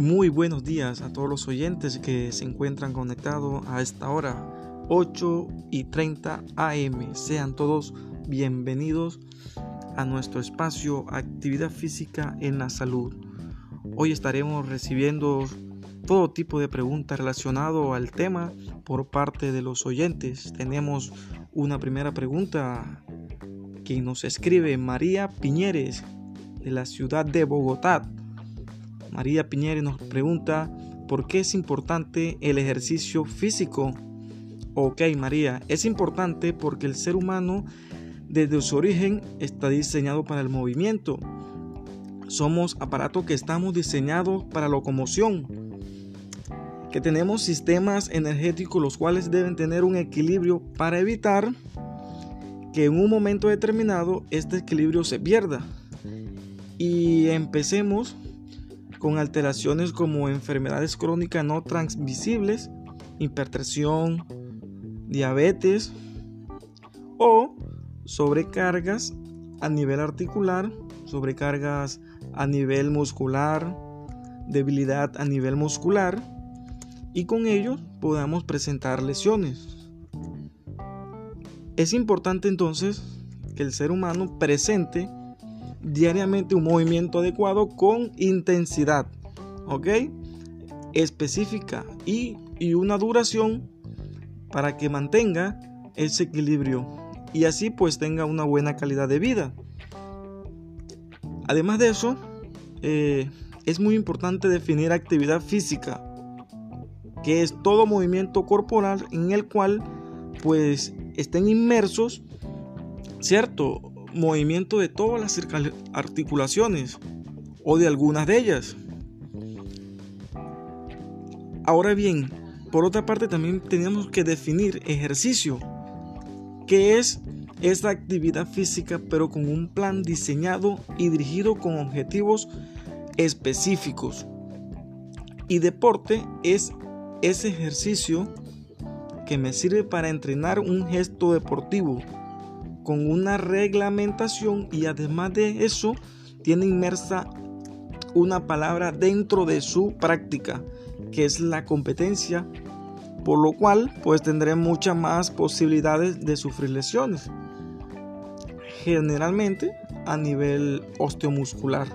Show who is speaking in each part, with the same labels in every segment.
Speaker 1: Muy buenos días a todos los oyentes que se encuentran conectados a esta hora, 8 y 30 am. Sean todos bienvenidos a nuestro espacio Actividad Física en la Salud. Hoy estaremos recibiendo todo tipo de preguntas relacionadas al tema por parte de los oyentes. Tenemos una primera pregunta que nos escribe María Piñeres de la ciudad de Bogotá. María Piñeres nos pregunta por qué es importante el ejercicio físico. Ok, María, es importante porque el ser humano desde su origen está diseñado para el movimiento. Somos aparatos que estamos diseñados para locomoción, que tenemos sistemas energéticos los cuales deben tener un equilibrio para evitar que en un momento determinado este equilibrio se pierda y empecemos con alteraciones como enfermedades crónicas no transmisibles, hipertensión, diabetes o sobrecargas a nivel articular, sobrecargas a nivel muscular, debilidad a nivel muscular y con ello podamos presentar lesiones. Es importante entonces que el ser humano presente diariamente un movimiento adecuado con intensidad, ¿ok? Específica y, y una duración para que mantenga ese equilibrio y así pues tenga una buena calidad de vida. Además de eso, eh, es muy importante definir actividad física, que es todo movimiento corporal en el cual pues estén inmersos, ¿cierto? Movimiento de todas las articulaciones o de algunas de ellas. Ahora bien, por otra parte también tenemos que definir ejercicio, que es esta actividad física pero con un plan diseñado y dirigido con objetivos específicos. Y deporte es ese ejercicio que me sirve para entrenar un gesto deportivo con una reglamentación y además de eso tiene inmersa una palabra dentro de su práctica, que es la competencia, por lo cual pues tendré muchas más posibilidades de sufrir lesiones, generalmente a nivel osteomuscular.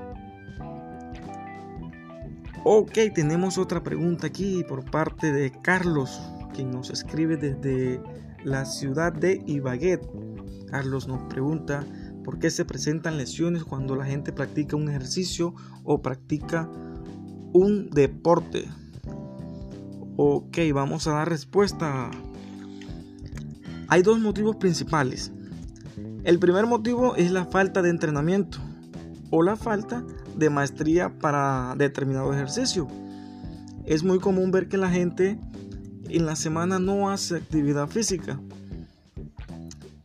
Speaker 1: Ok, tenemos otra pregunta aquí por parte de Carlos, quien nos escribe desde la ciudad de Ibagué. Carlos nos pregunta por qué se presentan lesiones cuando la gente practica un ejercicio o practica un deporte. Ok, vamos a dar respuesta. Hay dos motivos principales. El primer motivo es la falta de entrenamiento o la falta de maestría para determinado ejercicio. Es muy común ver que la gente en la semana no hace actividad física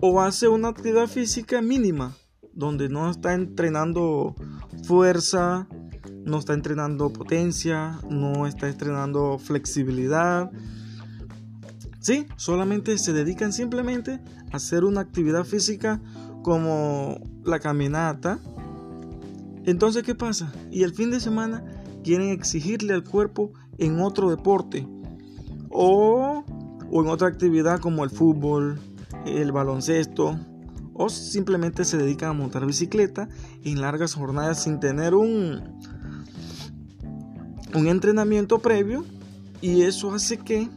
Speaker 1: o hace una actividad física mínima, donde no está entrenando fuerza, no está entrenando potencia, no está entrenando flexibilidad. Sí, solamente se dedican simplemente a hacer una actividad física como la caminata. Entonces, ¿qué pasa? Y el fin de semana quieren exigirle al cuerpo en otro deporte o, o en otra actividad como el fútbol, el baloncesto o simplemente se dedican a montar bicicleta en largas jornadas sin tener un, un entrenamiento previo y eso hace que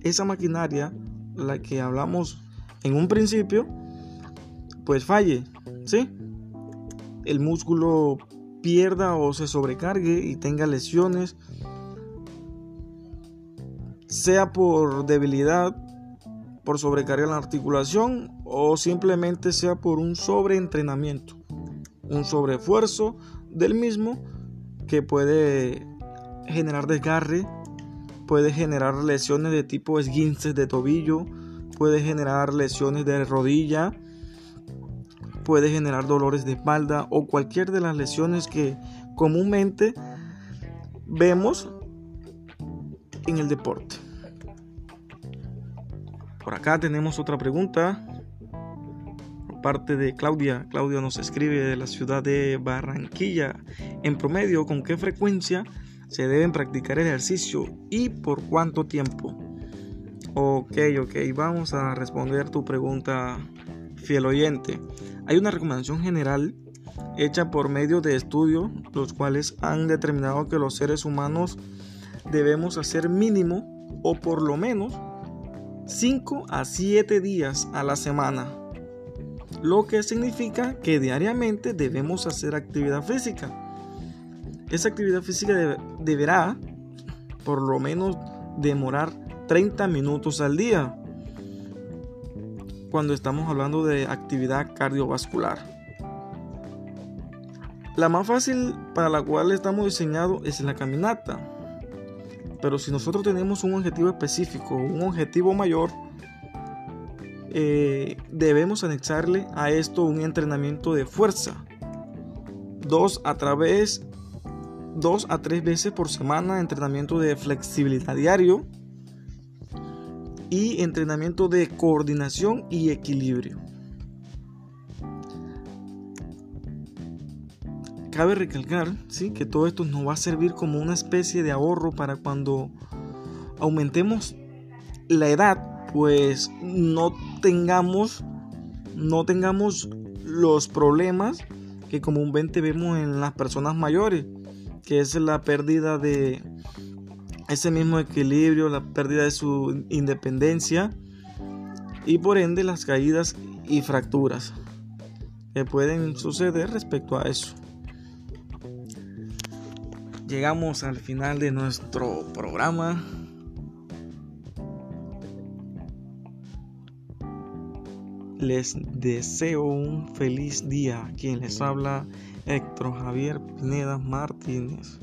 Speaker 1: esa maquinaria, la que hablamos en un principio, pues falle, ¿sí? El músculo pierda o se sobrecargue y tenga lesiones, sea por debilidad por sobrecarga la articulación o simplemente sea por un sobreentrenamiento, un sobreesfuerzo del mismo que puede generar desgarre, puede generar lesiones de tipo esguinces de tobillo, puede generar lesiones de rodilla, puede generar dolores de espalda o cualquier de las lesiones que comúnmente vemos en el deporte. Por acá tenemos otra pregunta por parte de Claudia. Claudia nos escribe de la ciudad de Barranquilla. En promedio, ¿con qué frecuencia se deben practicar ejercicio y por cuánto tiempo. Ok, ok, vamos a responder tu pregunta, fiel oyente. Hay una recomendación general hecha por medio de estudios, los cuales han determinado que los seres humanos debemos hacer mínimo o por lo menos 5 a 7 días a la semana, lo que significa que diariamente debemos hacer actividad física. Esa actividad física deberá por lo menos demorar 30 minutos al día cuando estamos hablando de actividad cardiovascular. La más fácil para la cual estamos diseñados es la caminata. Pero si nosotros tenemos un objetivo específico, un objetivo mayor, eh, debemos anexarle a esto un entrenamiento de fuerza. Dos a través, dos a tres veces por semana, entrenamiento de flexibilidad diario y entrenamiento de coordinación y equilibrio. Cabe recalcar ¿sí? que todo esto nos va a servir como una especie de ahorro para cuando aumentemos la edad, pues no tengamos, no tengamos los problemas que comúnmente vemos en las personas mayores, que es la pérdida de ese mismo equilibrio, la pérdida de su independencia y por ende las caídas y fracturas que pueden suceder respecto a eso llegamos al final de nuestro programa. Les deseo un feliz día. Quien les habla, Héctor Javier Pineda Martínez.